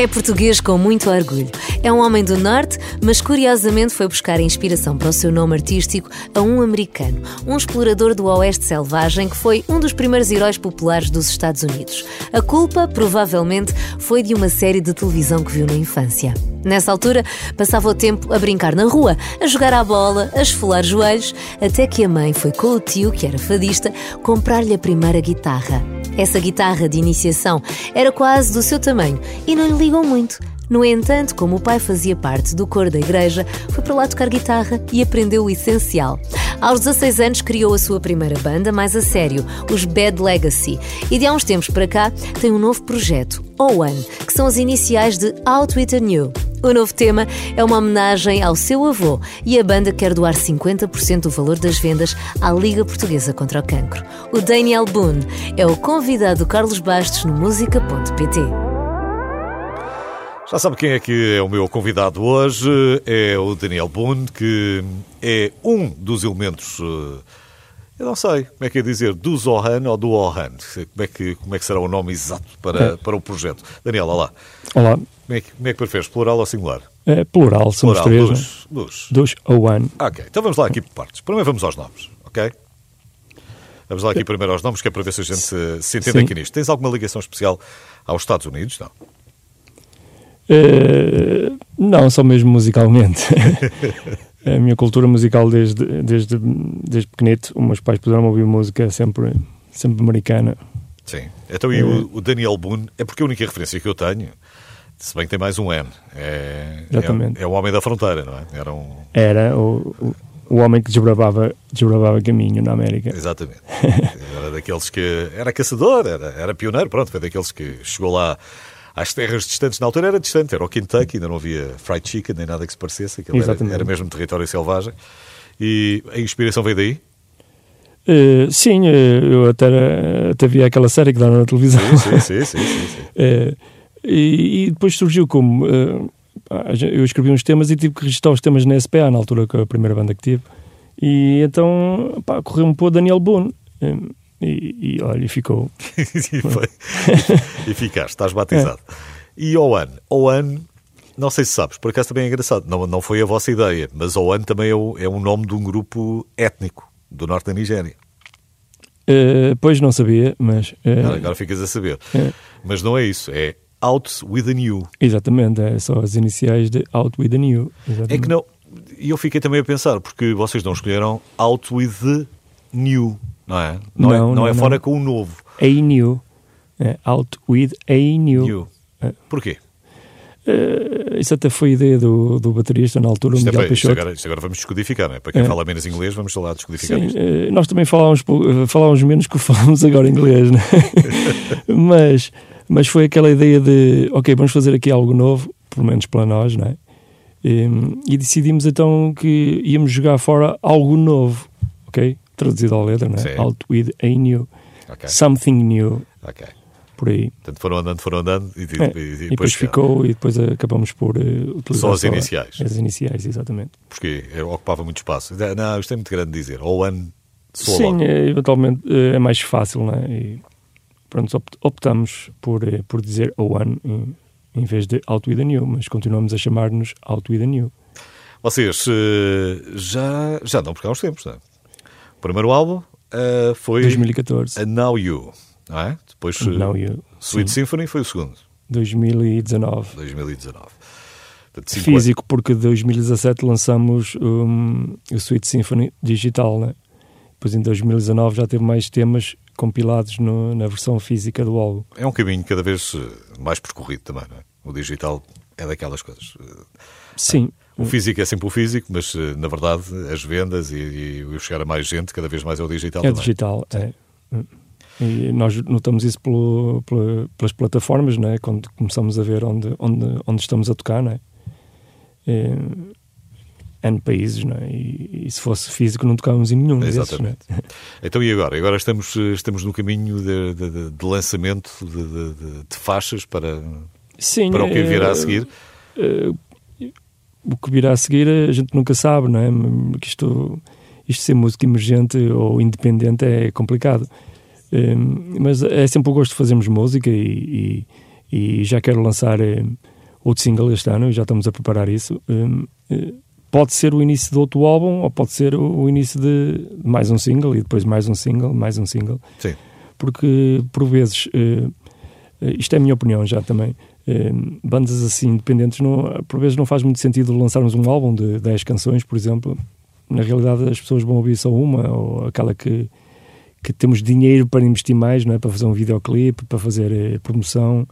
É português com muito orgulho. É um homem do Norte, mas curiosamente foi buscar inspiração para o seu nome artístico a um americano, um explorador do Oeste Selvagem que foi um dos primeiros heróis populares dos Estados Unidos. A culpa, provavelmente, foi de uma série de televisão que viu na infância. Nessa altura, passava o tempo a brincar na rua, a jogar à bola, a esfolar joelhos, até que a mãe foi com o tio, que era fadista, comprar-lhe a primeira guitarra. Essa guitarra de iniciação era quase do seu tamanho e não lhe ligou muito. No entanto, como o pai fazia parte do coro da igreja, foi para lá tocar guitarra e aprendeu o essencial. Aos 16 anos criou a sua primeira banda, mais a sério, os Bad Legacy, e de há uns tempos para cá tem um novo projeto, O1, que são as iniciais de Out With A New. O novo tema é uma homenagem ao seu avô e a banda quer doar 50% do valor das vendas à Liga Portuguesa contra o Cancro. O Daniel Boone é o convidado do Carlos Bastos no música.pt. Já sabe quem é que é o meu convidado hoje? É o Daniel Boone, que é um dos elementos, eh, eu não sei como é que é dizer, do Zohan ou do Ohan. Como é que, como é que será o nome exato para, para o projeto? Daniel, olá. Olá. Como é que, como é que preferes, plural ou singular? É, plural, somos plural, três. Dos, dos. dos Ohan. Ok, então vamos lá aqui por partes. Primeiro vamos aos nomes, ok? Vamos lá aqui primeiro aos nomes, que é para ver se a gente se, se entende Sim. aqui nisto. Tens alguma ligação especial aos Estados Unidos? Não. Uh, não, só mesmo musicalmente. a minha cultura musical desde, desde, desde pequenito, os meus pais puderam ouvir música sempre, sempre americana. Sim. Então, e uh, o Daniel Boone é porque a única referência que eu tenho, se bem que tem mais um N, é, Exatamente. é, é o homem da fronteira, não é? Era, um... Era o, o, o homem que desbravava, desbravava caminho na América. Exatamente. Era daqueles que. Era caçador, era, era pioneiro, pronto, foi daqueles que chegou lá às terras distantes. Na altura era distante, era o Kentucky, ainda não havia fried chicken nem nada que se parecesse, aquilo era, era, mesmo território selvagem. E a inspiração veio daí? Uh, sim, uh, eu até, até vi aquela série que dá na televisão. Sim, sim, sim. sim, sim, uh, e, e, depois surgiu como. eu escrevi uns temas e tive que registrar os temas na SPA, na altura, com a primeira banda que tive. E então, pá, correu-me para o Daniel Boone. E, e olha, ficou. e, foi. e ficaste, estás batizado. É. E Oan? Oan, não sei se sabes, por acaso também é engraçado, não, não foi a vossa ideia, mas Oan também é, o, é um nome de um grupo étnico do norte da Nigéria. Uh, pois não sabia, mas. Uh, não, agora ficas a saber. Uh, mas não é isso, é Out with a New. Exatamente, é só as iniciais de Out with a New. Exatamente. É que não. E eu fiquei também a pensar, porque vocês não escolheram Out with the New não é? Não, é- não, é, não, não é fora com o novo. A new. É out with a new. new. É. Porquê? Uh, isso até foi a ideia do, do baterista na altura, isto o Miguel é, Peixoto. Isto agora, isto agora vamos descodificar, não é? Para quem é. fala menos inglês, vamos lá descodificar Sim, isto. Uh, nós também falávamos, falávamos menos que falamos agora inglês, né? mas, mas foi aquela ideia de, ok, vamos fazer aqui algo novo, pelo menos para nós, não é? E, e decidimos então que íamos jogar fora algo novo, ok? Traduzido à letra, né? Out with a new. Okay. Something new. Ok. Por aí. Portanto, foram andando, foram andando e, é. e, e, depois, depois ficou e depois acabamos por uh, utilizar só as iniciais. As iniciais, exatamente. Porque ocupava muito espaço. Não, isto é muito grande dizer. Ou one solo. Sim, é, eventualmente é mais fácil, né? E pronto, optamos por, eh, por dizer one em, em vez de Out with a New, mas continuamos a chamar-nos Out with a New. Vocês já, já dão por cá uns tempos, não é? O primeiro álbum uh, foi 2014. A Now You, não é? Depois Now You. Sweet Sim. Symphony foi o segundo. 2019. 2019. Portanto, Físico, porque 2017 lançamos um, o Sweet Symphony digital, né? Depois em 2019 já teve mais temas compilados no, na versão física do álbum. É um caminho cada vez mais percorrido também, não é? O digital é daquelas coisas. Sim. O físico é sempre o físico, mas eh, na verdade as vendas e, o chegar a mais gente cada vez mais é o digital. É também. digital, é. E nós notamos isso pelo, pelas plataformas, né? quando começamos a ver onde, onde, onde estamos a tocar. Né? É, N países, não é? E, e, se fosse físico não tocávamos em nenhum Exatamente. Desses, Então e agora? Agora estamos, estamos no caminho de, de, de lançamento de, de, faixas para, Sim, para o que virá a seguir? O que virá a seguir a gente nunca sabe, não é? Que isto, isto ser música emergente ou independente é complicado. Um, mas é sempre o gosto de fazermos música e, e, e já quero lançar um, outro single este ano, e já estamos a preparar isso. Um, uh, pode ser o início de outro álbum ou pode ser o, o início de mais um single e depois mais um single, mais um single. Sim. Porque, por vezes, uh, isto é a minha opinião já também, bandas assim independentes, não, por vezes não faz muito sentido lançarmos um álbum de 10 canções, por exemplo. Na realidade, as pessoas vão ouvir só uma ou aquela que, que temos dinheiro para investir mais, não é? para fazer um videoclipe, para fazer uh, promoção.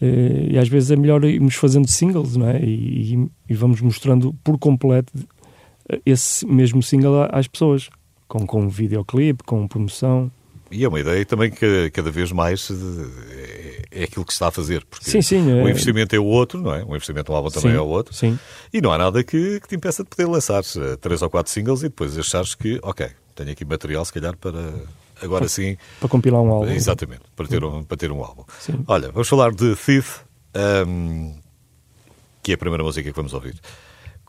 e às vezes é melhor irmos fazendo singles não é? e, e, e vamos mostrando por completo esse mesmo single às pessoas, com, com videoclipe, com promoção. E é uma ideia também que cada vez mais é aquilo que se está a fazer. Porque sim, sim, o investimento é o outro, não é? O investimento no álbum também sim, é o outro. Sim. E não há nada que, que te impeça de poder lançar três ou quatro singles e depois achares que, ok, tenho aqui material se calhar para agora sim. Para compilar um álbum. Exatamente, para ter um, para ter um álbum. Sim. Olha, vamos falar de Thief, um, que é a primeira música que vamos ouvir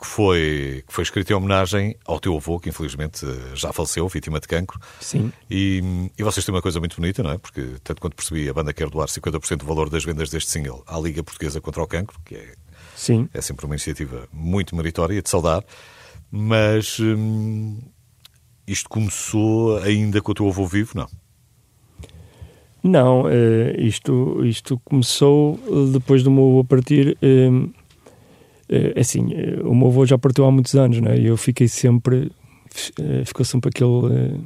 que foi, que foi escrito em homenagem ao teu avô, que infelizmente já faleceu, vítima de cancro. Sim. E, e vocês têm uma coisa muito bonita, não é? Porque, tanto quanto percebi, a banda quer doar 50% do valor das vendas deste single à Liga Portuguesa contra o Cancro, que é, Sim. é sempre uma iniciativa muito meritória de saudar. Mas hum, isto começou ainda com o teu avô vivo, não? Não, isto, isto começou depois do meu avô partir. É assim, o meu avô já partiu há muitos anos, né? E eu fiquei sempre, ficou sempre aquele,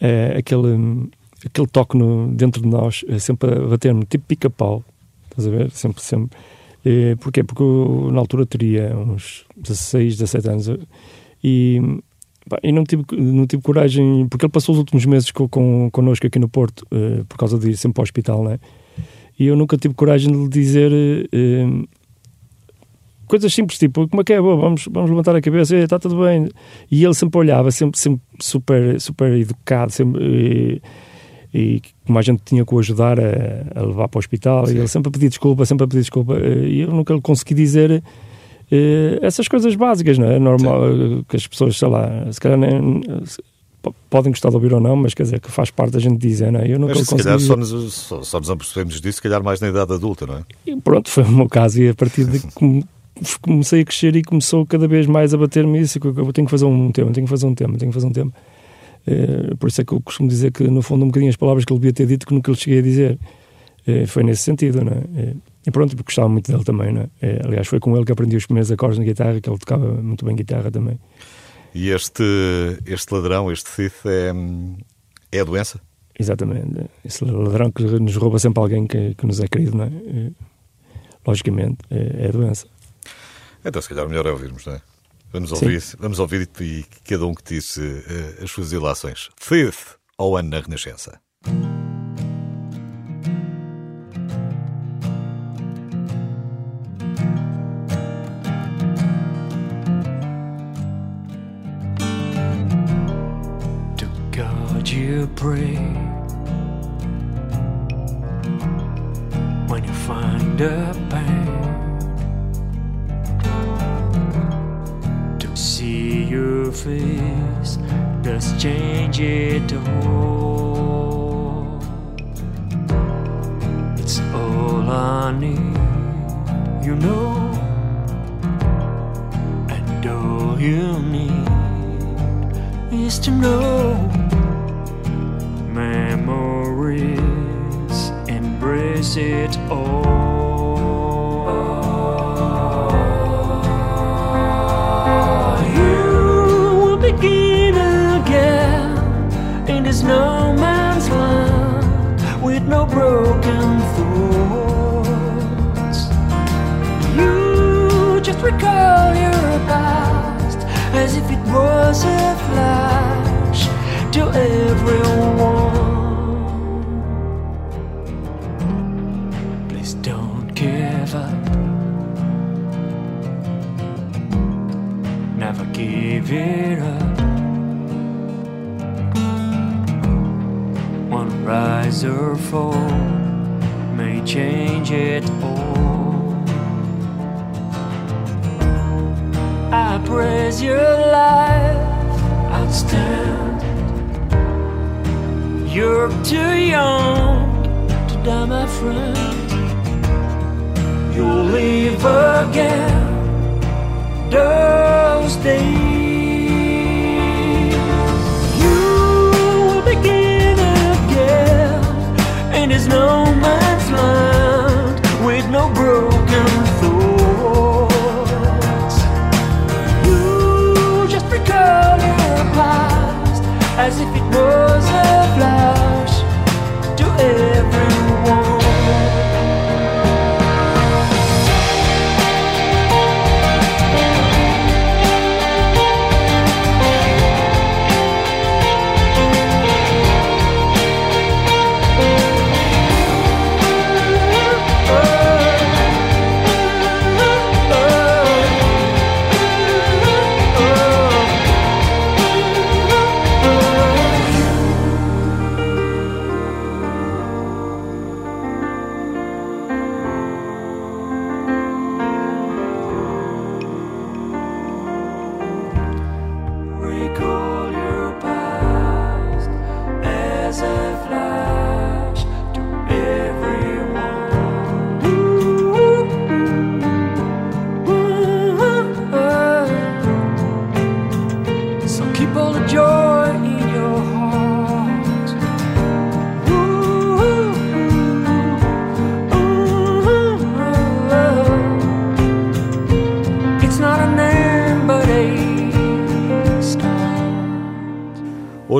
é, aquele, aquele toque no, dentro de nós, sempre a bater-me, tipo pica-pau, estás a ver? Sempre, sempre. Porquê? Porque eu, na altura teria uns 16, 17 anos e, e não, tive, não tive coragem, porque ele passou os últimos meses com, com, connosco aqui no Porto, uh, por causa de ir sempre ao hospital, né? E eu nunca tive coragem de lhe dizer. Uh, coisas simples, tipo, como é que é? Boa, vamos, vamos levantar a cabeça, está tudo bem. E ele sempre olhava, sempre, sempre super, super educado, sempre, e, e como a gente tinha que o ajudar a, a levar para o hospital, Sim. e ele sempre a pedir desculpa, sempre a pedir desculpa, e eu nunca lhe consegui dizer uh, essas coisas básicas, não é? Normal Sim. que as pessoas, sei lá, se calhar nem podem gostar de ouvir ou não, mas quer dizer que faz parte da gente dizer, não é? Eu nunca mas, se calhar só nos, só, só nos apercebemos disso, se calhar mais na idade adulta, não é? E pronto, foi o meu caso, e a partir de comecei a crescer e começou cada vez mais a bater-me isso. Eu tenho que fazer um tema, tenho que fazer um tema, tenho que fazer um tema. É, por isso é que eu costumo dizer que, no fundo, um bocadinho as palavras que ele devia ter dito que nunca lhe cheguei a dizer. É, foi nesse sentido, não é? é e pronto, porque gostava muito dele também, não é? Aliás, foi com ele que aprendi os primeiros acordes na guitarra, que ele tocava muito bem guitarra também. E este, este ladrão, este thief, é, é a doença? Exatamente. Esse ladrão que nos rouba sempre alguém que, que nos é querido, não é? logicamente, é, é a doença. Então, se calhar, melhor é ouvirmos, não é? Vamos ouvir, vamos ouvir e cada um que disse uh, as suas ilações. Thief ao ano na Renascença. To God you pray When you find a pain face does change it all. It's all I need, you know, and all you need is to know memories embrace it all.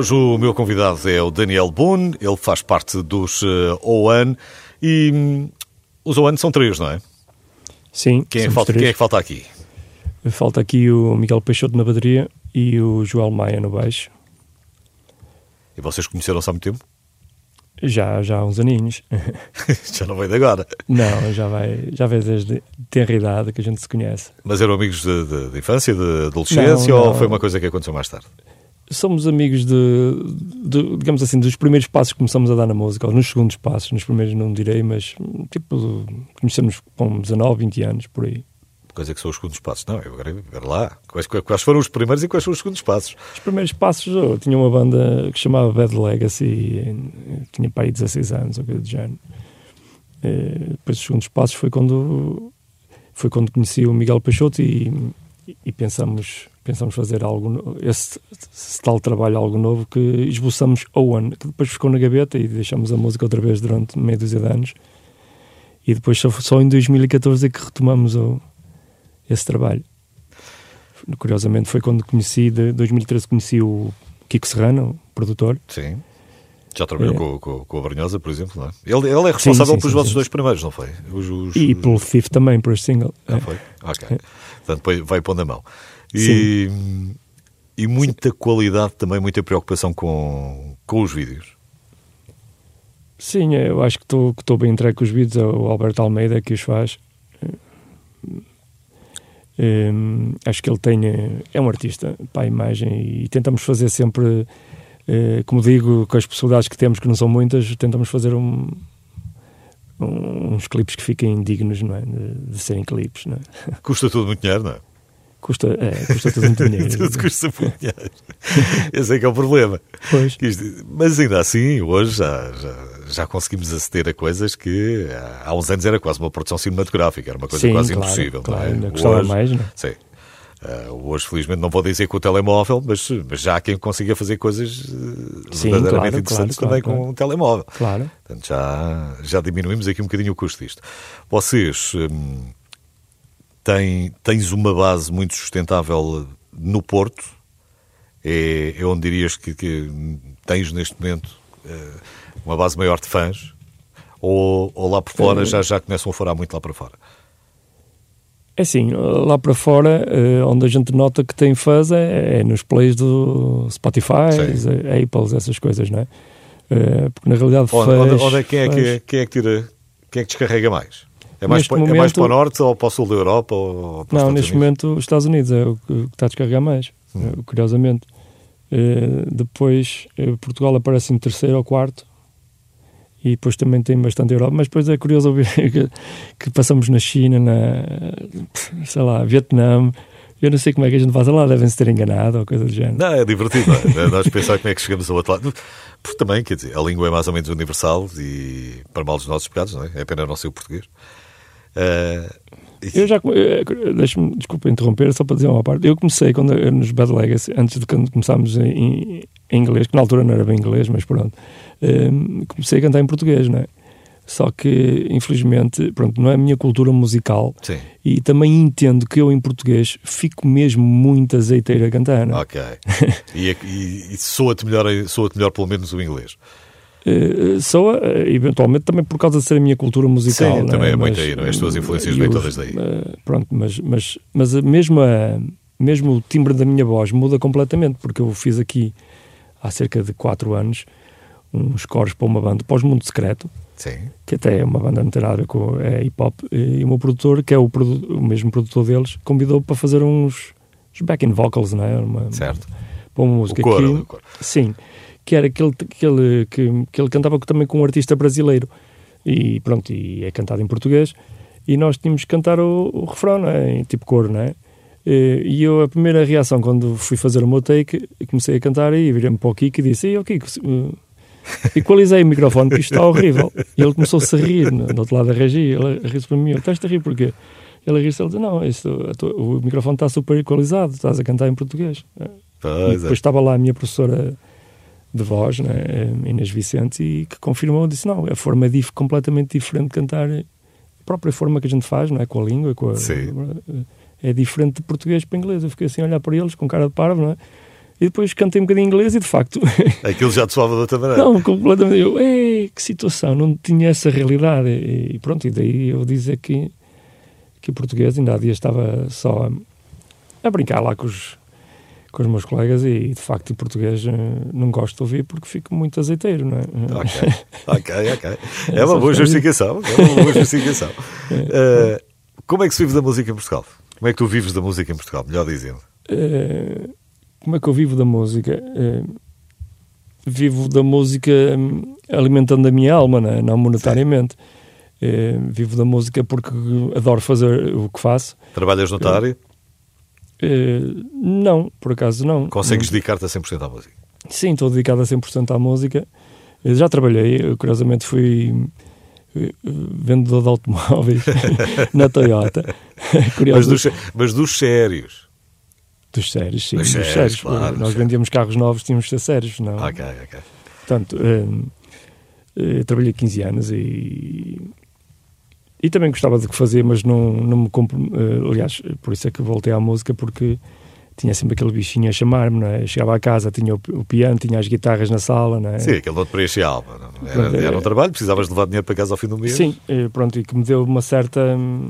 Hoje o meu convidado é o Daniel Boone, ele faz parte dos uh, OAN e hum, os OAN são três, não é? Sim, Quem é, falta, três. quem é que falta aqui? Falta aqui o Miguel Peixoto na bateria e o Joel Maia no baixo. E vocês conheceram-se há muito tempo? Já, já há uns aninhos. Já não veio de agora. Não, já vai, já vai desde tenra idade que a gente se conhece. Mas eram amigos de, de- de infância, de adolescência Não, ou não. foi uma coisa que aconteceu mais tarde? Somos amigos de, de, digamos assim, dos primeiros passos que começamos a dar na música, ou nos segundos passos, nos primeiros não direi, mas tipo, conhecemos com 19, 20 anos, por aí. Coisa que são os segundos passos. Não, eu agora, agora lá. Quais, quais foram os primeiros e quais foram os segundos passos? Os primeiros passos, eu tinha uma banda que se chamava Bad Legacy, e, tinha para aí 16 anos, ou coisa do género. Eh, Depois os segundos passos foi quando, foi quando conheci o Miguel Peixoto e, e pensamos, pensamos fazer algo, esse, esse tal trabalho, algo novo, que esboçamos Owen, que depois ficou na gaveta e deixamos a música outra vez durante meia dúzia de anos. E depois só, só em 2014 é que retomamos o- esse trabalho. Curiosamente foi quando conheci, de 2013 conheci o Kiko Serrano, o produtor. Sim. Já trabalhou É. com, com, com a Brunhosa, por exemplo, não é? Ele, ele é responsável sim, pelos sim, vossos sim. dois primeiros, não foi? Os, os- E pelo Fifth também, por este single. Ah, É. foi? Ok. Portanto, vai- vai pondo a mão. E, e muita qualidade também, muita preocupação com, com os vídeos. Sim, eu acho que estou que bem entregue com os vídeos. É o Alberto Almeida que os faz. Hum, acho que ele tem. É um artista para a imagem e tentamos fazer sempre, eh, como digo, com as possibilidades que temos, que não são muitas, tentamos fazer um, um- uns clipes que fiquem dignos não é? de, de serem clipes. Não é? Custa tudo muito dinheiro, não é? Custa, é, custa tudo muito dinheiro. Tudo custa muito dinheiro. Esse é que é o problema. Pois. Mas ainda assim, hoje já, já, já conseguimos aceder a coisas que há uns anos era quase uma produção cinematográfica, era uma coisa Sim, quase claro, impossível. claro, não é? ainda custava mais, não é? Sim. Ah, hoje, felizmente, não vou dizer com o telemóvel, mas, mas já há quem consiga fazer coisas eh, Sim, verdadeiramente claro, interessantes claro, também claro, com o telemóvel. Claro. Portanto, já, já diminuímos aqui um bocadinho o custo disto. Vocês hum, têm, tens uma base muito sustentável no Porto? É, é onde dirias que, que tens neste momento eh, uma base maior de fãs? Ou, ou lá por fora Eh, já, já começam a forar muito lá para fora? É assim, lá para fora, eh, onde a gente nota que tem fãs é, é nos plays do Spotify, eh, Apples, essas coisas, não é? Porque na realidade Onde, fãs, onde, onde é, quem, é que, fãs- quem é que tira, quem é que descarrega mais? É mais, para, é mais momento- para o norte ou para o sul da Europa? Ou, para Não, neste Unidos? momento os Estados Unidos é o que, está a descarregar mais, Hum. eh, curiosamente. Eh, depois eh, Portugal aparece em terceiro ou quarto e depois também tem bastante Europa, mas depois é curioso ouvir que, que passamos na China, na sei lá, Vietnã. Eu não sei como é que a gente faz lá, devem-se ter enganado ou coisa do género. Não, é divertido. é? Nós pensar como é que chegamos ao outro lado. Porque também, quer dizer, a língua é mais ou menos universal e para mal dos nossos pecados, não é? É apenas não ser o português. Ah, Eu já. eh, Deixa-me, desculpa interromper, só para dizer uma parte. Eu comecei quando, nos Bad Legacy, antes de quando começámos em, em inglês, que na altura não era bem inglês, mas pronto. eh, comecei a cantar em português, não é? Só que, infelizmente, pronto, não é a minha cultura musical Sim, e também entendo que eu em português fico mesmo muito azeiteiro a cantar, não é? ok. e, e, e soa-te melhor, soa melhor pelo menos o inglês. Eh, soa, eh, eventualmente, também por causa de ser a minha cultura musical. Sim, não também é muito Mas, aí, não é? As tuas influências vêm os- todas daí. eh, pronto, mas, mas, mas mesmo, a, mesmo o timbre da minha voz muda completamente, porque eu fiz aqui há cerca de 4 anos uns coros para uma banda, pós Mundo Secreto, Sim, que até é uma banda não tem nada a ver com é hip hop, e o meu produtor, que é o, produ- o mesmo produtor deles, convidou para fazer uns, uns backing vocals, não é? Uma, certo. para uma O música coro, que- o coro. Sim, que era aquele que ele, que, que ele cantava também com um artista brasileiro. E pronto, e é cantado em português. E nós tínhamos que cantar o, o refrão, não é? Tipo coro, não é? E e eu, a primeira reação, quando fui fazer o meu take, comecei a cantar e virei-me para o Kiko e disse: Ei, ó Kiko, uh, equalizei o microfone, porque isto está horrível. E ele começou-se a rir, no, do outro lado da regia. Ele riu-se para mim: Eu, Estás-te a rir porquê? Ele riu-se ele disse: Não, isto, a tua- o microfone está super equalizado, estás a cantar em português. E Pois é. depois estava lá a minha professora de voz, né, a Inês Vicente, e que confirmou, disse, não, a forma é dif- completamente diferente de cantar, a própria forma que a gente faz, não é, com a língua, com a, Sim. é diferente de português para inglês. Eu fiquei assim a olhar para eles com cara de parvo, não é? E depois cantei um bocadinho em inglês e, de facto, Aquilo já te soava de outra maneira. não, completamente, eu, ei, que situação, não tinha essa realidade. E, e pronto, e daí eu dizer que, que o português ainda há dias estava só a, a brincar lá com os, com os meus colegas e, de facto, o português eh, não gosto de ouvir porque fico muito azeiteiro, não é? Ok, ok, ok. É É uma boa justificação. É uma boa justificação. Eh, como é que se vive da música em Portugal? Como é que tu vives da música em Portugal? Melhor dizendo. Eh, como é que eu vivo da música? Eh, vivo da música hum, alimentando a minha alma, não, é? não monetariamente. Vivo da música porque adoro fazer o que faço. Trabalhas no notário? Eh, não, por acaso não. Consegues dedicar-te a 100% à música? Sim, estou dedicado a 100% à música. Eu já trabalhei, eu, curiosamente fui eh, vendedor de automóveis na Toyota. Mas dos, mas dos sérios. Dos sérios, sim. Dos Dos sérios, claro, Nós vendíamos carros novos, tínhamos de ser sérios, não? Ok, ok. Portanto, eh, eh, trabalhei 15 anos e, e também gostava do que fazia, mas não, não me eh, aliás, por isso é que voltei à música, porque tinha sempre aquele bichinho a chamar-me, não é? Eu chegava à casa, tinha o, o piano, tinha as guitarras na sala, não é? Sim, aquele te preenche a alma. Pronto, Era, é- era um trabalho, precisavas de levar dinheiro para casa ao fim do mês. Sim, eh, pronto, e que me deu uma certa hum,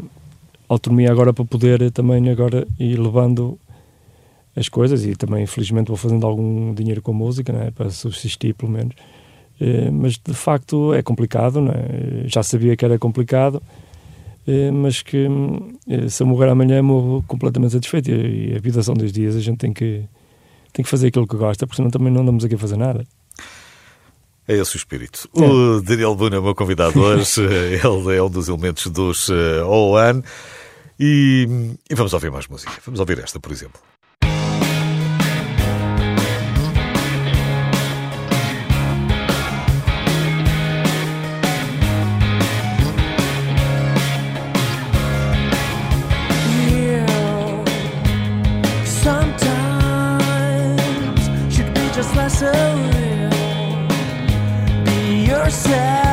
autonomia agora para poder eh, também agora ir levando as coisas e também infelizmente vou fazendo algum dinheiro com a música, não é? para subsistir pelo menos. Eh, mas de facto é complicado, é? já sabia que era complicado, eh, mas que eh, se eu morrer amanhã morro completamente satisfeito e, a vida são dois dias, a gente tem que, tem que fazer aquilo que gosta, porque senão também não andamos aqui a fazer nada. É esse o espírito. O Daniel Boone é o meu convidado hoje. Ele é um dos elementos dos OAN. E, e vamos ouvir mais música. Vamos ouvir esta, por exemplo. Just less real. Be yourself,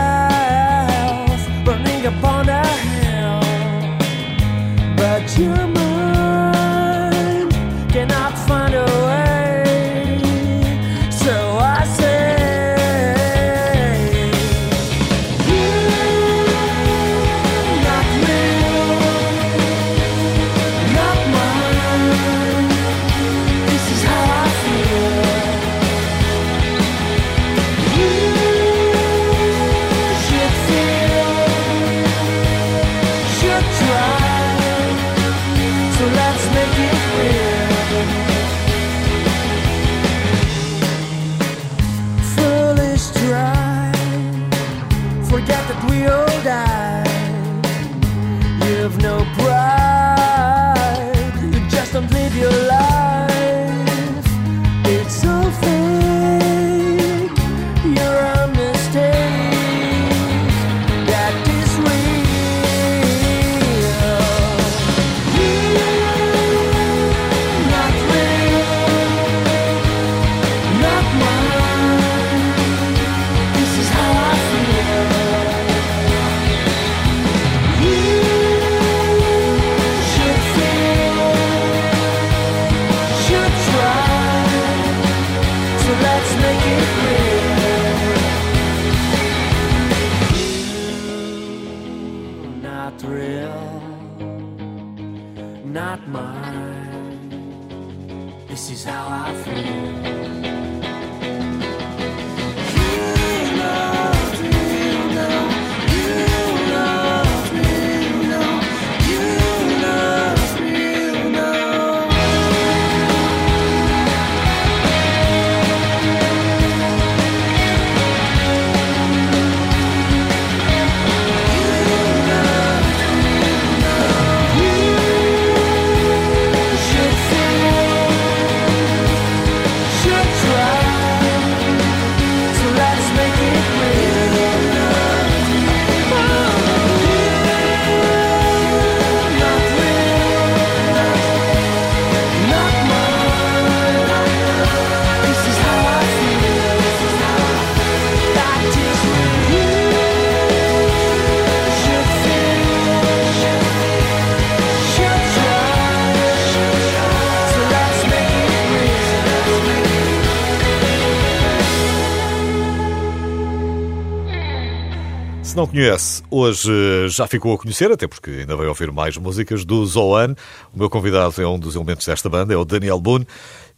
Se não conhece, hoje eh, já ficou a conhecer, até porque ainda vai ouvir mais músicas do Zoan. O meu convidado é um dos elementos desta banda, é o Daniel Boone.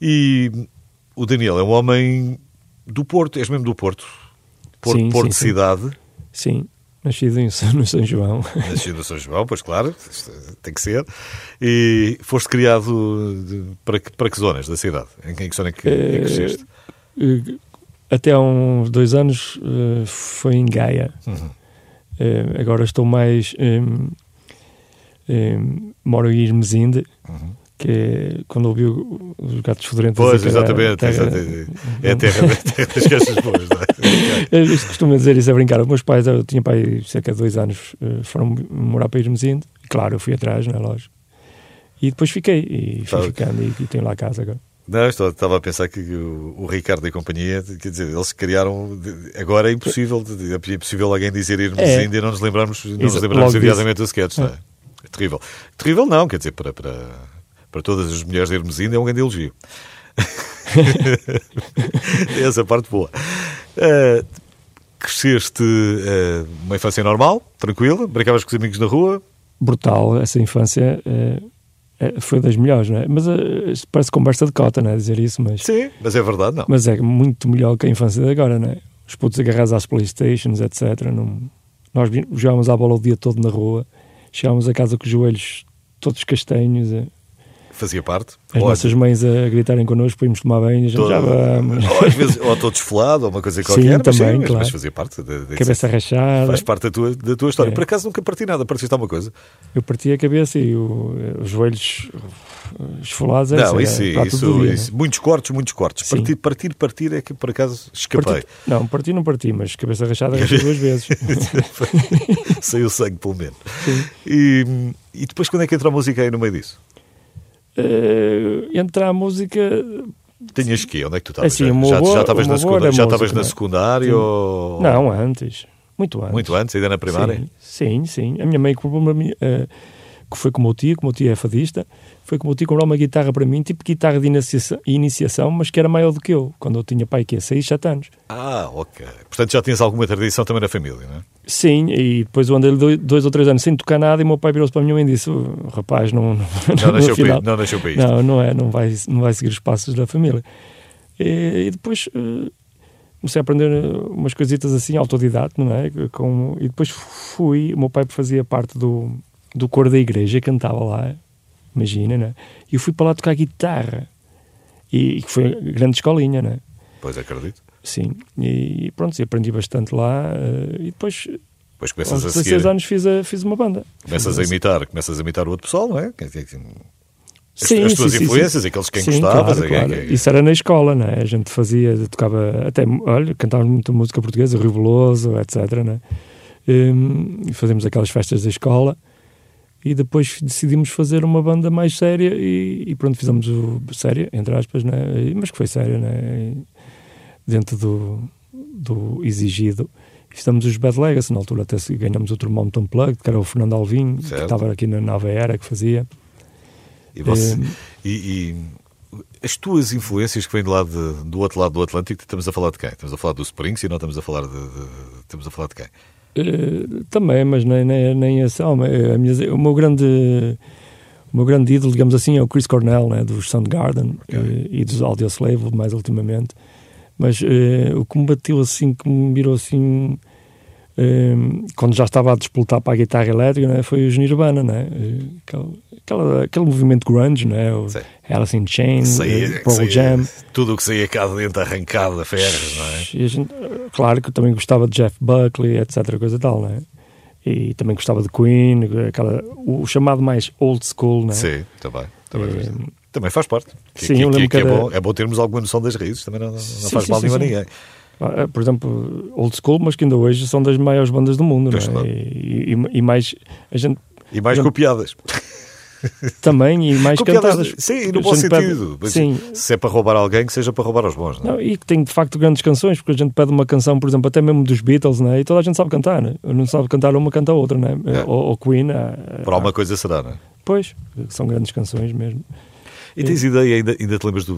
E o Daniel é um homem do Porto, és mesmo do Porto. Porto, Sim, Porto sim, sim. cidade, Sim, nascido em, no São João. nascido no São João, pois claro, isto tem que ser. E foste criado de- para, que, para que zonas da cidade? Em que, em que zona é que, é que cresceste? Eh, Até há uns dois anos eh, foi em Gaia. Uhum. Eh, agora estou mais. em- em- moro em Irmesinde, Uhum. que é quando ouvi os gatos fedorentos. Pois, exatamente. terra- exatamente. É a terra, a terra das caixas boas, não é? Eu costumo dizer isso a brincar. Os meus pais, eu tinha pai cerca de dois anos, eh, foram morar para Irmesinde. Claro, eu fui atrás, não é lógico. E depois fiquei, e fui Tá. ficando, e, e tenho lá a casa agora. Não, estava a pensar que o, o Ricardo e companhia, quer dizer, eles criaram. Agora é impossível, é impossível alguém dizer irmos É. ainda e não nos lembrarmos, não nos lembrarmos imediatamente do sketch. Não é? É terrível. Terrível não, quer dizer, para, para, para todas as mulheres de Hermesinde é um grande elogio. Essa parte boa. Ah, cresceste ah, uma infância normal, tranquila, brincavas com os amigos na rua. brutal essa infância eh, foi das melhores, não é? Mas isto parece conversa de cota, não é? Dizer isso, mas, Sim, mas é verdade, não. mas é muito melhor que a infância de agora, não é? Os putos agarrados às Playstations, etc. Não, nós jogávamos à bola o dia todo na rua, chegávamos a casa com os joelhos todos castanhos, eh, Fazia parte. as Ou- nossas mães a gritarem connosco para irmos tomar banho, Todo- já vamos, Ou às vezes, ou estou desfolado, ou uma coisa Sim, qualquer, mas, também, mas, claro. mas fazia parte da, da- cabeça rachada. faz parte da tua, da tua história. É. Por acaso nunca parti nada, partiste alguma coisa? Eu parti a cabeça e o- os joelhos esfolados. é não, isso, isso, é isso, dia, isso- muitos cortes, muitos cortes. Sim. Partir, partir, partir é que por acaso escapei. Parti, não, parti não parti, mas cabeça rachada rachei duas vezes. Saiu sangue, pelo menos. E, e depois, quando é que entra a música aí no meio disso? Eh, entra a música. Tinhas que Onde é que tu estavas? Assim, já já, já estavas na secundária? era Já músico, na não secundária? Sim. Ou... Não, antes. Muito antes. Muito antes, ainda na primária? Sim, sim, sim. A minha mãe comprou uma. Que foi com o meu tio, que o meu tio é fadista, foi com o meu tio comprar uma guitarra para mim, tipo guitarra de iniciação, iniciação mas que era maior do que eu, quando eu tinha pai que 6, 7 anos. Ah, ok. Portanto, já tinhas alguma tradição também na família, não é? Sim, e depois eu andei dois, dois ou três anos sem tocar nada e meu pai virou-se para mim e disse: "O rapaz, não, não, Não nasceu, afinal- para, não nasceu para isto. Não, não é, não vai, não vai seguir os passos da família. E, e depois eh, comecei a aprender umas coisitas assim, autodidata, não é? Com, e depois fui, o meu pai fazia parte do, do coro da igreja, cantava lá, imagina, né? E eu fui para lá tocar guitarra. E, e foi grande escolinha, né? Pois acredito. Sim, e pronto, aprendi bastante lá. eh, e depois, Depois aos começas a 16 seguir. anos, fiz, a, fiz uma banda. Começas a imitar, começas a imitar o outro pessoal, não é? Dizer, As, Sim, as sim, tuas sim, sim. influências, aqueles quem Sim, gostavas. claro, claro. a- a- Isso era na escola, né? A gente fazia, tocava até, olha, cantávamos muita música portuguesa, Rio Veloso, etc, né? Hum, E fazíamos aquelas festas da escola e depois decidimos fazer uma banda mais séria e, e pronto, fizemos o séria, entre aspas, né? Mas que foi séria, né? Dentro do, do exigido. Fizemos os Bad Legacy, na altura até ganhamos o Termómetro Unplugged, que era o Fernando Alvim, Certo. que estava aqui na Nova Era, que fazia. E, você- Hum. e- e as tuas influências que vêm do, lado de- do outro lado do Atlântico, estamos a falar de quem? Estamos a falar do Springs e não estamos a falar de, de- estamos a falar de quem? Eh, também, mas nem, nem, nem esse homem. Eh, A minha, o meu grande. O meu grande ídolo, digamos assim, é o Chris Cornell, né, dos Soundgarden eh, e dos Audioslave, mais ultimamente. Mas eh, o que me bateu assim, que me virou assim, quando já estava a despoltar para a guitarra elétrica, né, foi os Nirvana, né? Eh, aquele, aquela- aquele movimento grunge, né? O Sim. Alice in Chains, Saía- eh, Pearl saía- Jam. Tudo o que saía cá de dentro arrancado a ferros, não é? Gente, claro que eu também gostava de Jeff Buckley, etc. Coisa e tal? E também gostava de Queen, aquela, o chamado mais old school? Sim, também. Também, Eh, também faz parte. Que, sim, que- eu que- lembro que é, que era- bom, é bom termos alguma noção das raízes, também não, não Sim, faz sim, mal nenhum a ninguém. Ah, Por exemplo, old school, mas que ainda hoje são das maiores bandas do mundo, Pois, né? claro. E, e- e mais a gente E mais Não. copiadas. também e mais cantadas. Sim, no A bom pede- sentido. Mas sim, Se é para roubar alguém, que seja para roubar aos bons. Não? é? Não, e que tem de facto grandes canções, porque a gente pede uma canção, por exemplo, até mesmo dos Beatles, né? e toda a gente sabe cantar, né? não sabe cantar uma, canta a outra, né? É. ou, ou Queen, ah, Por alguma coisa será, não é? pois, são grandes canções mesmo. E tens ideia, ainda, ainda te lembras do.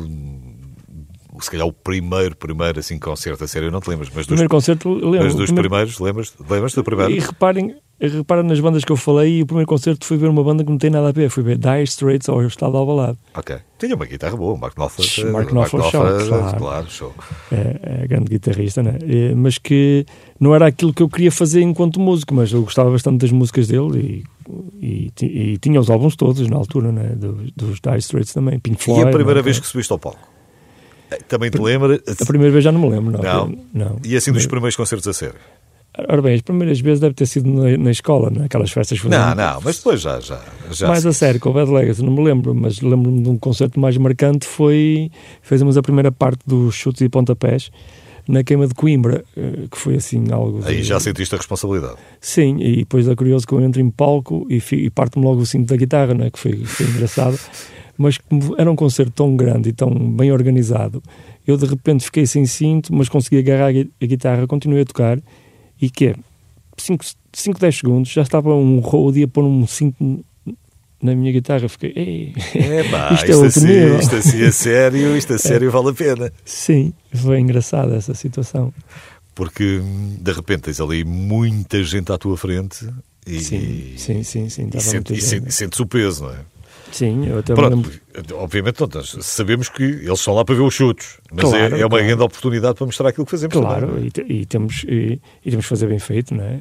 Se calhar o primeiro, primeiro assim, concerto a sério, não te lembras, mas dos, primeiro concerto, lembro. mas dos primeiro- primeiros, lembras? Lembras do primeiro? E reparem, reparem nas bandas que eu falei, e o primeiro concerto fui ver uma banda que não tem nada a ver, fui ver Dire Straits ao Estado Alvalade. Ok. Tinha uma guitarra boa, Mark Knopfler. Shhh, eh, Mark Knopfler, show, claro. claro, show. é, é grande guitarrista, né? É, mas que não era aquilo que eu queria fazer enquanto músico, mas eu gostava bastante das músicas dele e, e, e tinha os álbuns todos na altura, né? dos, dos Dire Straits também, Pink Floyd. e a primeira né? vez que subiste ao palco? Também te lembra? A primeira vez já não me lembro, não. Não? não. E assim dos primeiros concertos a sério? Ora bem, as primeiras vezes deve ter sido na, na escola, naquelas festas que Não, não, mas depois já. já, já mais a sério, com o Bad Legacy, não me lembro, mas lembro-me de um concerto mais marcante. Foi. Fizemos a primeira parte dos chutes e pontapés na queima de Coimbra, eh, que foi assim algo. Aí de- já sentiste a responsabilidade. Sim, e depois é curioso que eu entro em palco e, e parte-me logo o cinto da guitarra, né, que foi, foi engraçado. Mas como era um concerto tão grande e tão bem organizado, eu de repente fiquei sem cinto, mas consegui agarrar a gui- a guitarra, continuei a tocar e que 5, 10 segundos já estava um road e a pôr um cinto na minha guitarra. Fiquei, ei, É pá, Isto isto, é outro assim, nível. isto assim a sério, isto a sério vale a pena. sim, foi engraçada essa situação. Porque de repente tens ali muita gente à tua frente e, Sim, sim, sim, sim. e, sente- e sentes o peso, não é? Sim, eu até Pronto, obviamente nós sabemos que eles estão lá para ver os chutos, mas Claro, é, é uma claro. grande oportunidade para mostrar aquilo que fazemos. Claro, também, é? e, e temos, e, e temos que fazer bem feito, não é?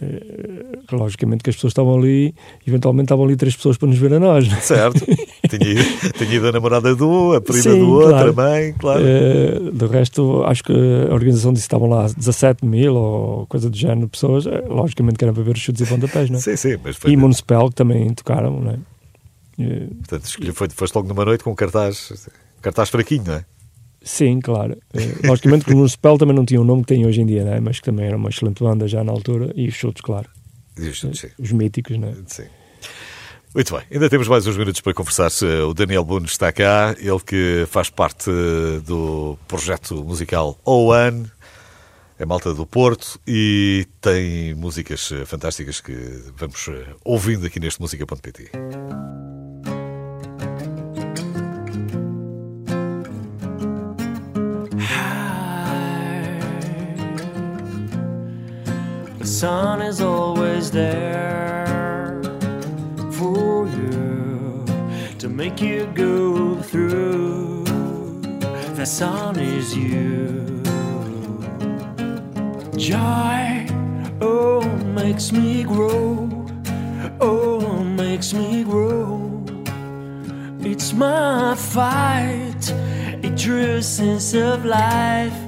Eh, Logicamente que as pessoas estavam ali, eventualmente estavam ali três pessoas para nos ver a nós. é? Certo. tinha, ido, tinha ido a namorada do a prima Sim, do outro, claro. a mãe, claro. Eh, do resto, acho que a organização disse que estavam lá 17 mil ou coisa do género de pessoas. Eh, logicamente que era para ver os chutes e pontapés, não é? Sim, sim, mas foi. E Municipal, que também tocaram, não é? Eh, Portanto, escolhi- foi, foste logo numa noite com um cartaz, cartaz fraquinho, não é? Sim, claro. Eh, logicamente que o Municipal também não tinha o nome que tem hoje em dia, não é? Mas que também era uma excelente banda já na altura. E os chutes, claro. E os chutos, sim. Os míticos, não é? Sim. Muito bem, ainda temos mais uns minutos para conversar. O Daniel Buno está cá, ele que faz parte eh, do projeto musical OAN, é malta do Porto e tem músicas eh, fantásticas que vamos eh, ouvindo aqui neste música.pt. The sun is always there for you to make you go through. The sun is you. Joy, oh, makes me grow. Oh, makes me grow. It's my fight, a true sense of life,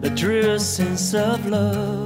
the true sense of love.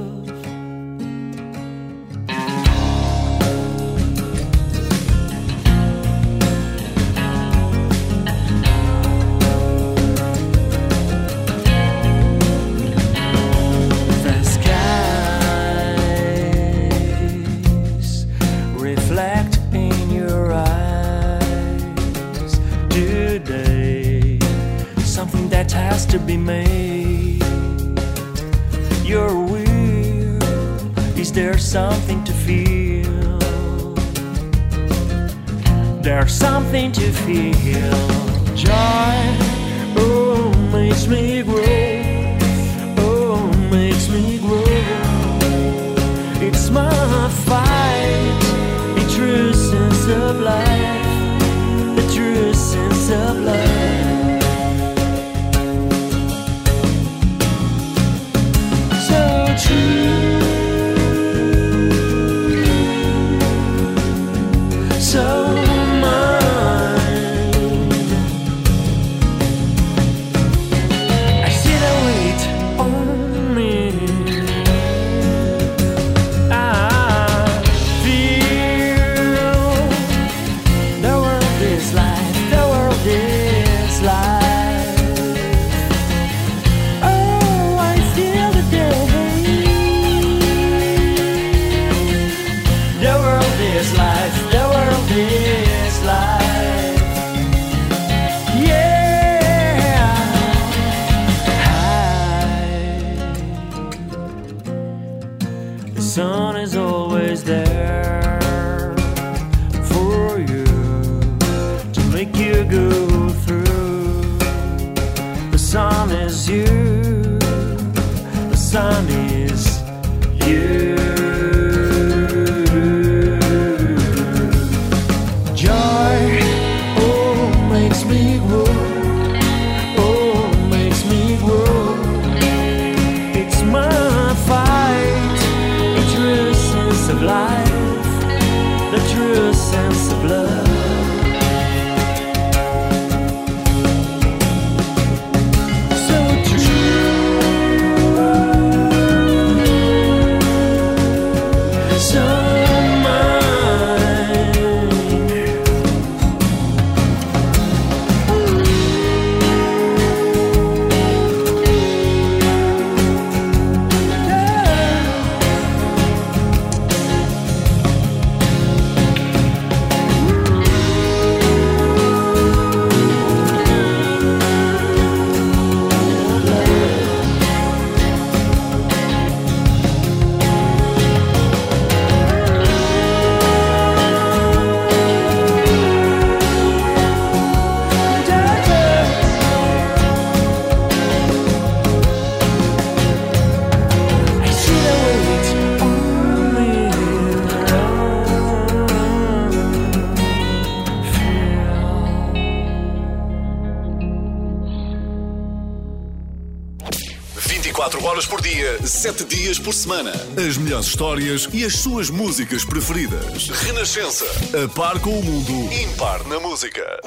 sete dias por semana. As melhores histórias e as suas músicas preferidas. Renascença. A par com o mundo, impar na música.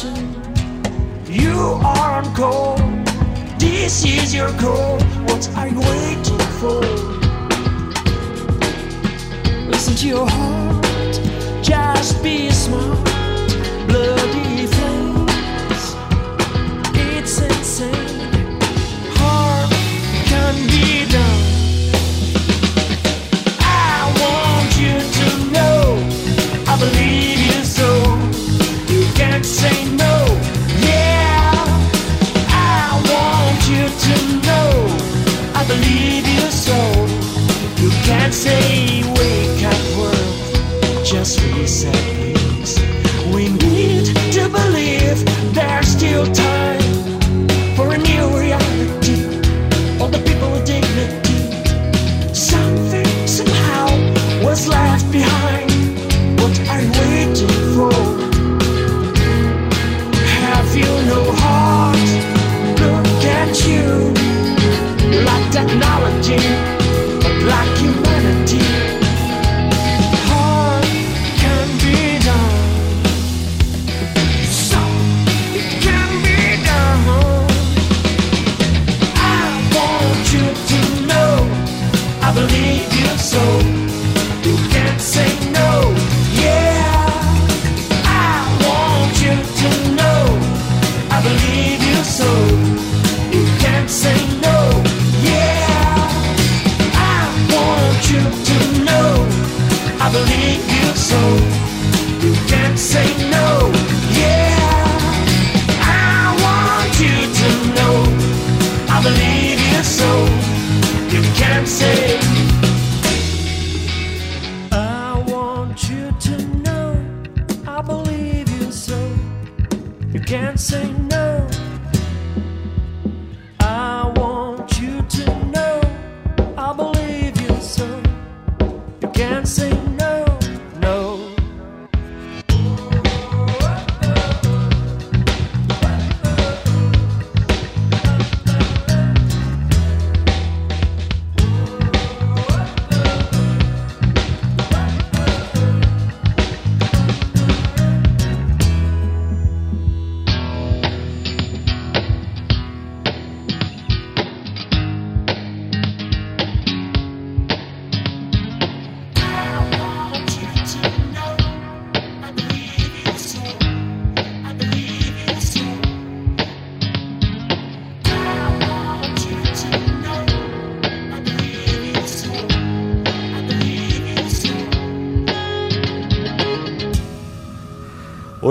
You are on call. This is your call. What are you waiting for? Listen to your heart. Just be smart.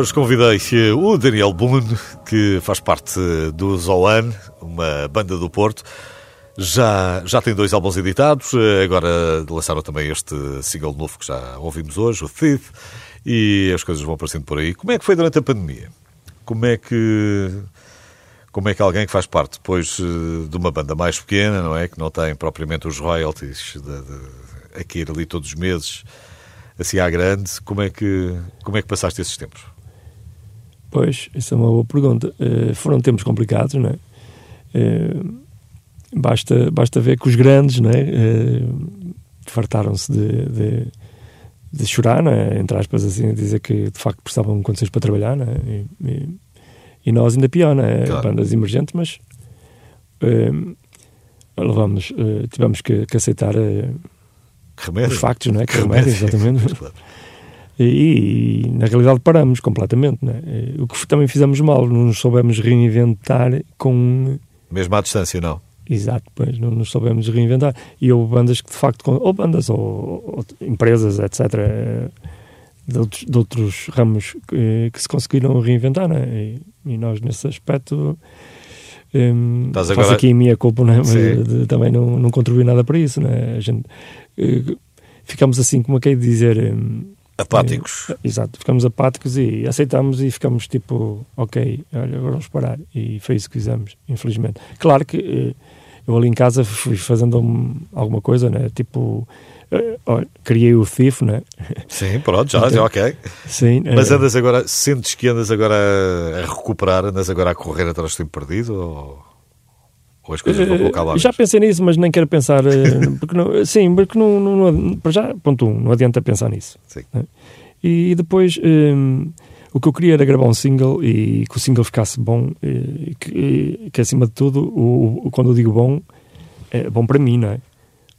Hoje convidei eh, o Daniel Boone, que faz parte do Zoan, uma banda do Porto. Já, já tem dois álbuns editados, eh, agora lançaram também este single novo que já ouvimos hoje, o Thief, e as coisas vão aparecendo por aí. Como é que foi durante a pandemia? Como é que como é que alguém que faz parte depois eh, de uma banda mais pequena, não é? Que não tem propriamente os royalties de, de, ali todos os meses, assim à grande, como é que, como é que passaste esses tempos? Pois, essa é uma boa pergunta. Eh, foram tempos complicados, não é? Eh, basta, basta ver que os grandes, não é? fartaram-se de, de, de, chorar, não é? Entre aspas, assim, dizer que de facto precisavam de condições para trabalhar, não é? E, e, e nós ainda pior, né? Claro. Bandas emergentes, mas uh, levamos, uh, tivemos que, que aceitar uh, os factos, não é? Que remédio, exatamente. E, e, na realidade paramos completamente, né? O que também fizemos mal, não nos soubemos reinventar com. Mesmo à distância, não? Exato, pois não nos soubemos reinventar. E houve bandas que de facto, ou bandas, ou, ou empresas, etc., de outros, de outros ramos que, que, se conseguiram reinventar, né? E, e nós nesse aspecto um, faço agora... aqui a minha culpa, né? mas de, também não, não contribui nada para isso, né? A gente uh, ficamos assim, como é que é de dizer? Um, apáticos. Uh, exato, ficamos apáticos e aceitamos e ficamos tipo, ok, olha, agora vamos parar. E foi isso que fizemos, infelizmente. Claro que uh, eu ali em casa fui fazendo um, alguma coisa, né? Tipo olha, criei o Thief, né? Sim, pronto, já, já ok. Sim, Mas uh, andas agora, sentes que andas agora a recuperar, andas agora a correr atrás do tempo perdido? Ou, ou as coisas vão colocar lá? Já pensei nisso, mas nem quero pensar. porque não, sim, porque não, não, não, para já, ponto um, não adianta pensar nisso. Sim. Né? E, e, depois. Um, o que eu queria era gravar um single e que o single ficasse bom, e que, que acima de tudo, o, o, quando eu digo bom, é bom para mim, não é?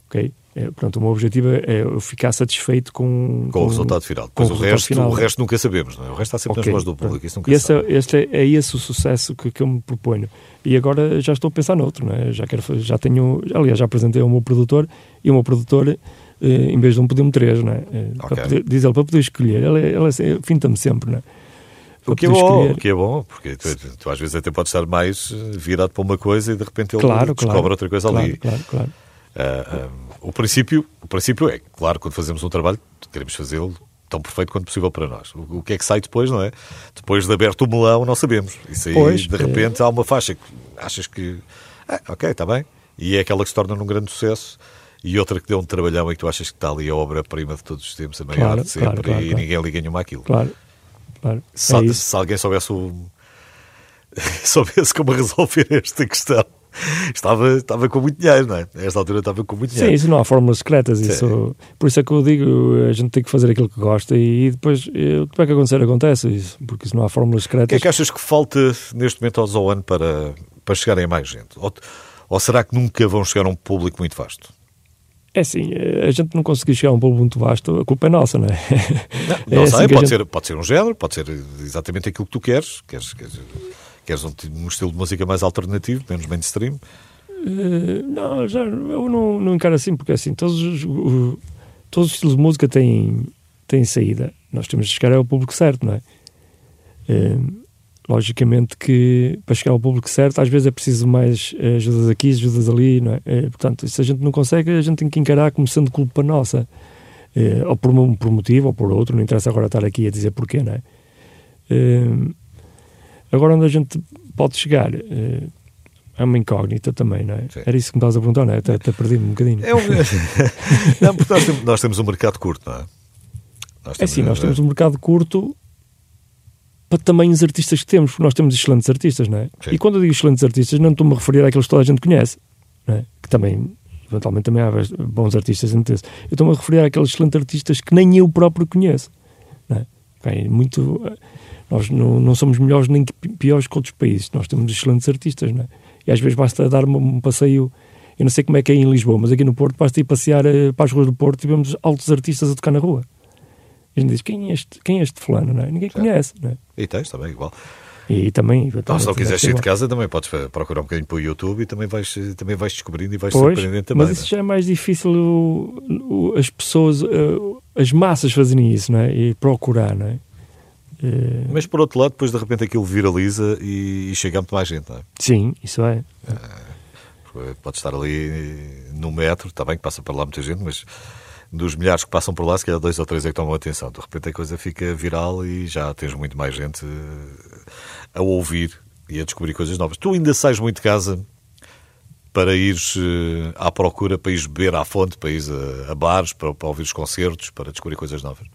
Ok? É, portanto, o meu objetivo é eu ficar satisfeito com, com, com o resultado final. Depois o, resto, final. o resto nunca sabemos, não é? O resto está sempre okay. nas mãos do público. Isso nunca esse, é, este é, é, esse o sucesso que, que, eu me proponho. E agora já estou a pensar noutro, não é? Já, quero, já tenho, aliás, já apresentei ao meu produtor e o meu produtor, eh, em vez de um, pediu-me três, não é? Eh, okay. Poder, diz ele, para poder escolher. Ele, ele, ele finta-me sempre, não é? O que, é bom, o que é bom, porque tu, tu, às vezes até podes estar mais eh, virado para uma coisa e de repente ele claro, descobre claro, outra coisa claro, ali. Claro, claro. Uh, uh, o princípio, o princípio é, claro, quando fazemos um trabalho, queremos fazê-lo tão perfeito quanto possível para nós. O, que é que sai depois, não é? Depois de aberto o melão, não sabemos. Isso aí, pois, de repente, é... há uma faixa que achas que, ah, ok, está bem, e é aquela que se torna num grande sucesso. E outra que deu um trabalhão e que tu achas que está ali a obra-prima de todos os tempos, a maior claro, de sempre, claro, claro, e ninguém liga nenhuma àquilo. Claro, claro. Se, é se alguém soubesse o... soubesse como resolver esta questão, estava, estava com muito dinheiro, não é? A esta altura estava com muito dinheiro. Sim, isso não há fórmulas secretas. Isso, por isso é que eu digo, a gente tem que fazer aquilo que gosta e depois, o que é que acontecer, acontece isso, porque isso não há fórmulas secretas. O que é que achas que falta neste momento ao Zoan para, para chegarem a mais gente? Ou, ou será que nunca vão chegar a um público muito vasto? É assim, a gente não conseguir chegar a um público muito vasto, a culpa é nossa, não é? Não, não é sei, assim pode, gente... ser, pode ser um género, pode ser exatamente aquilo que tu queres, queres, queres Queres um, um, estilo de música mais alternativo, menos mainstream? Uh, não, já, eu não, não encaro assim, porque assim, todos os, todos os estilos de música têm, têm saída. Nós temos de chegar ao público certo, não é? Uh, logicamente que para chegar ao público certo, às vezes é preciso mais ajudas aqui, ajudas ali, não é? Uh, portanto, se a gente não consegue, a gente tem que encarar como sendo culpa nossa. ou por um, por um motivo ou por outro, não interessa agora estar aqui a dizer porquê, não é? Agora, onde a gente pode chegar eh, é uma incógnita também, não é? Sim. Era isso que me estavas a perguntar, não é? Até, até perdi-me um bocadinho. É um... não, porque nós temos, nós temos um mercado curto, não é? Nós temos, é sim, nós temos um mercado curto para também os artistas que temos, porque nós temos excelentes artistas, não é? Sim. E quando eu digo excelentes artistas, não estou-me a referir àqueles que toda a gente conhece, não é? Que também, eventualmente, também há bons artistas entre esses. Eu estou-me a referir àqueles excelentes artistas que nem eu próprio conheço, não é? Okay, muito nós não, não somos melhores nem piores que outros países. Nós temos excelentes artistas, não é? E às vezes basta dar um passeio. Eu não sei como é que é em Lisboa, mas aqui no Porto basta ir passear eh, para as ruas do Porto e vemos altos artistas a tocar na rua. E a gente diz: quem é este, quem é este fulano? Não é? Ninguém conhece, não é? E tens também, igual. E também. Então, se não quiseres sair de casa, também podes procurar um bocadinho para o YouTube e também vais, também vais descobrindo e vais pois, surpreendendo também. Mas isso é? já é mais difícil o, o, as pessoas, as massas fazerem isso, não é? E procurar, não é? Eh, Mas por outro lado, depois de repente aquilo viraliza e, chega a muito mais gente, não é? sim, isso é. Porque Pode estar ali no metro, está bem que passa por lá muita gente, mas dos milhares que passam por lá, se calhar dois ou três é que tomam atenção. De repente a coisa fica viral e já tens muito mais gente eh, a ouvir e a descobrir coisas novas. Tu ainda sais muito de casa para ires eh, à procura, para ires beber à fonte, para ires a, a bares, para, para ouvir os concertos, para descobrir coisas novas.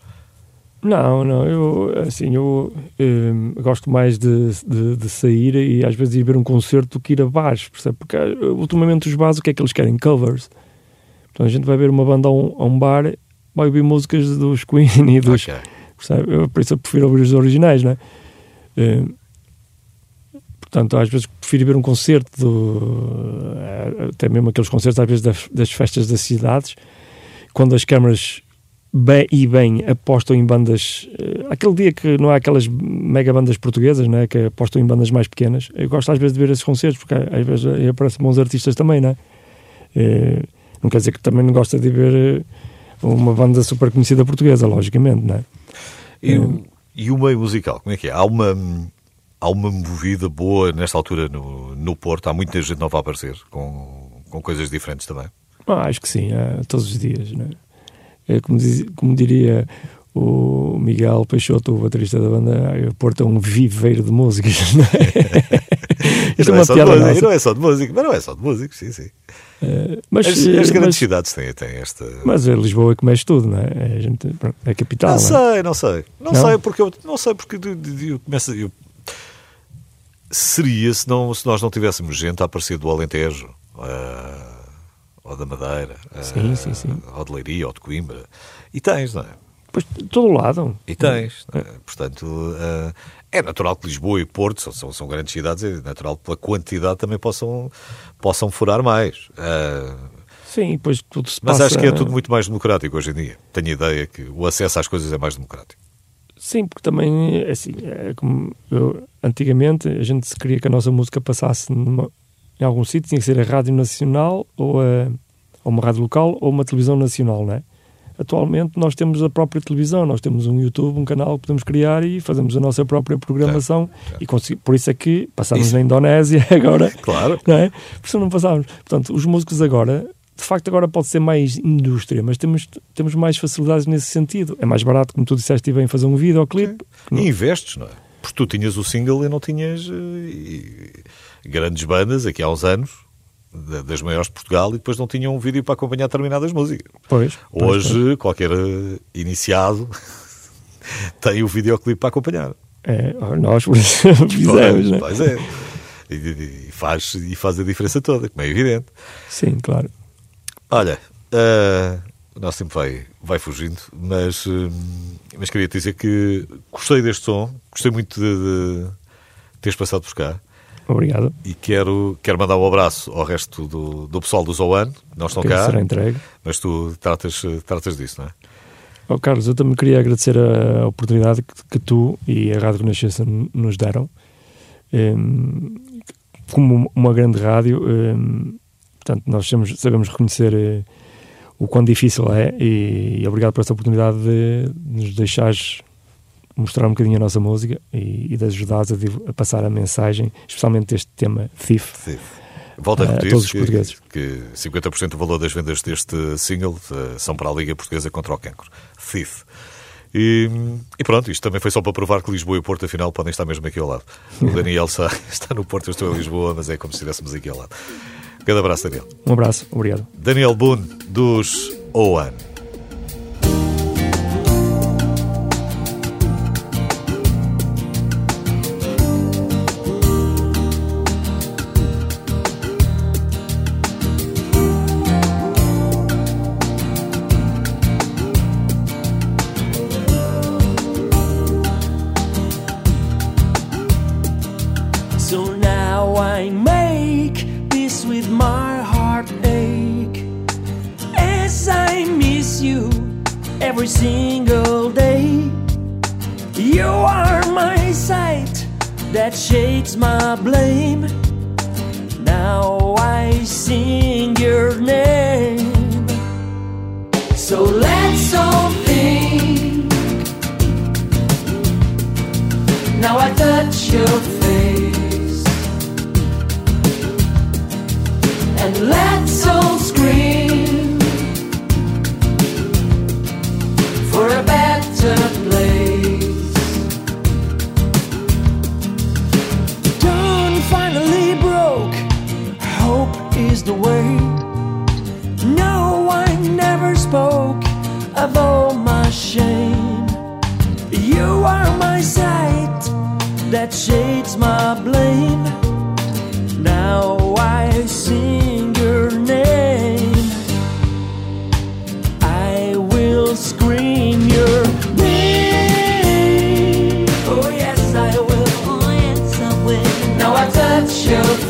Não, não, eu assim, eu eh, gosto mais de, de, de sair e às vezes ir ver um concerto do que ir a bares, percebe? Porque eh, ultimamente os bares o que é que eles querem? Covers. Então a gente vai ver uma banda a um, a um bar, vai ouvir músicas dos Queen e dos. Ok. Percebe? Eu, por isso eu prefiro ouvir os originais, não é? Eh, portanto, às vezes prefiro ver um concerto, do, eh, até mesmo aqueles concertos, às vezes das, das festas das cidades, quando as câmaras bem e bem apostam em bandas. eh, aquele dia que não há aquelas mega bandas portuguesas, né, que apostam em bandas mais pequenas. Eu gosto às vezes de ver esses concertos, porque às vezes aí aparecem bons artistas também, né? Eh, não quer dizer que também não gosta de ver eh, uma banda super conhecida portuguesa, logicamente, né? E, o- e o meio musical, como é que é? Há uma, há uma movida boa nesta altura no, no Porto, há muita gente nova a aparecer, com, com coisas diferentes também. Ah, acho que sim, todos os dias, né? É como, diz- como diria o Miguel Peixoto, o baterista da banda, "Ah, o Porto é um viveiro de músicas, né? E Isto é não, é uma piada música, não é só de música, mas não é só de música, sim, sim. Eh, Mas, As, eh, as grandes mas, cidades têm, têm esta. mas é Lisboa é que mexe tudo, não é? É, a gente, é a capital, não não é? sei, não sei. Não, Não? sei porque eu não sei porque eu, começo eu- seria se, não, se nós não tivéssemos gente a aparecer do Alentejo ah, ou da Madeira Sim, sim, sim. ou de Leiria ou de Coimbra e tens, não é? Pois, de todo lado. E tens. não é? Portanto, ah, é natural que Lisboa e Porto são, são, são grandes cidades, é natural que pela quantidade também possam, possam furar mais. Ah, Sim, pois tudo se mas passa... acho que é tudo muito mais democrático hoje em dia. Tenho a ideia que o acesso às coisas é mais democrático. Sim, porque também, é assim, é como eu- antigamente a gente se queria que a nossa música passasse numa- em algum sítio, tinha que ser a Rádio Nacional ou, a, ou uma rádio local ou uma televisão nacional, não é? Atualmente nós temos a própria televisão, nós temos um YouTube, um canal que podemos criar e fazemos a nossa própria programação e consegui- por isso é que passamos Isso. na Indonésia agora, Claro. não é? Por isso não passávamos. Portanto, os músicos agora, de facto, agora pode ser mais indústria, mas temos, temos mais facilidades nesse sentido. É mais barato, como tu disseste, e bem fazer um videoclipe. não- E investes, não é? Porque tu tinhas o single e não tinhas eh, e- grandes bandas aqui há uns anos, da- das maiores de Portugal, e depois não tinham um vídeo para acompanhar determinadas músicas. Pois, pois, pois. Hoje, qualquer eh, iniciado tem o videoclipe para acompanhar. É, nós, fizemos, né? Pois é. E, faz, e faz a diferença toda, como é evidente. Sim, claro. Olha, eh, o nosso tempo vai, vai fugindo, mas, eh, mas queria te dizer que gostei deste som, gostei muito de, de teres passado por cá Obrigado. e quero, quero mandar um abraço ao resto do, do pessoal do Zoan, não estão Que cá, será entregue. mas tu tratas, tratas disso, não é? Oh, Carlos, eu também queria agradecer a oportunidade que, que tu e a Rádio Renascença nos deram. Em, como uma grande rádio, em, portanto, nós sabemos, sabemos reconhecer eh, o quão difícil é e, e obrigado por esta oportunidade de, de nos deixares mostrar um bocadinho a nossa música e, e de ajudares a, a passar a mensagem, especialmente deste tema Thief. Sim. Volto a a repetir todos os que, que 50% do valor das vendas deste single eh, são para a Liga Portuguesa contra o Cancro. Thief. E, e pronto, isto também foi só para provar que Lisboa e Porto, afinal, podem estar mesmo aqui ao lado. O Daniel está, está no Porto, eu estou em Lisboa, mas é como se estivéssemos aqui ao lado. Grande abraço, Daniel. Um abraço, obrigado. Daniel Boone, dos OAN. every single day. You are my sight that shades my blame. Now I sing your name. So let's all think. Now I touch your face. And let's all for a better place. Dawn finally broke, hope is the way. No, spoke of all my shame. You are my sight that shades my blame. Now I see. your